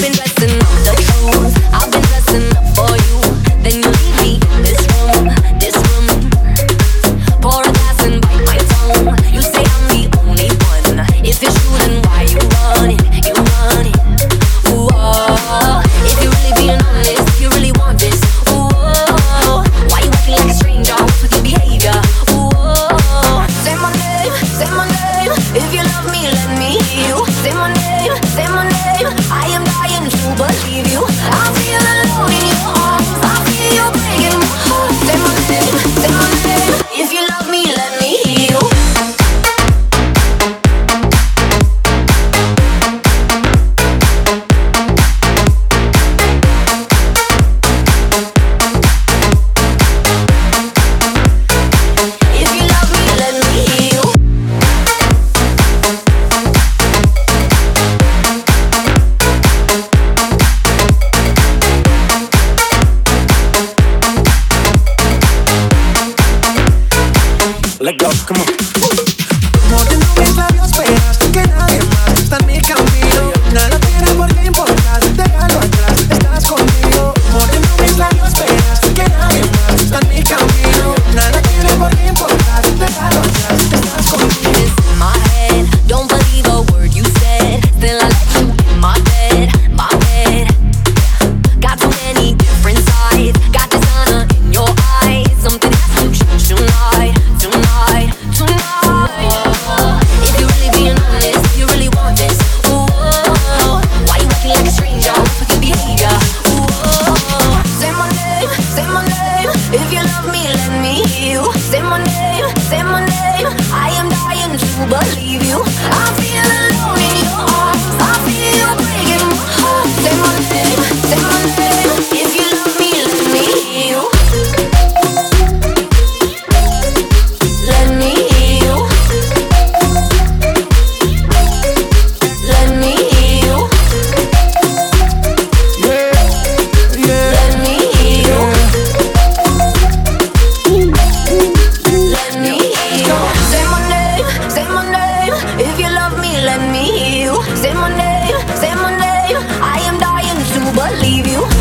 been dressing let go, come on. believe you. give you